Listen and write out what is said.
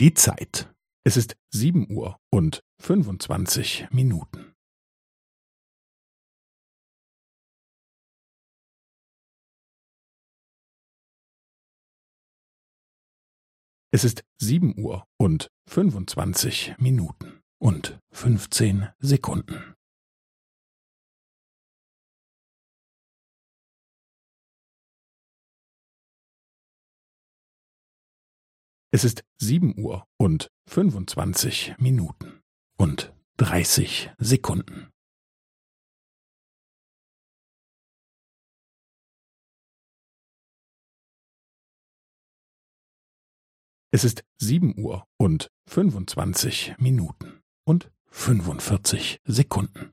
Die Zeit. Es ist sieben Uhr und fünfundzwanzig Minuten. Es ist sieben Uhr und fünfundzwanzig Minuten und fünfzehn Sekunden. Es ist sieben Uhr und fünfundzwanzig Minuten und dreißig Sekunden. Es ist sieben Uhr und fünfundzwanzig Minuten und fünfundvierzig Sekunden.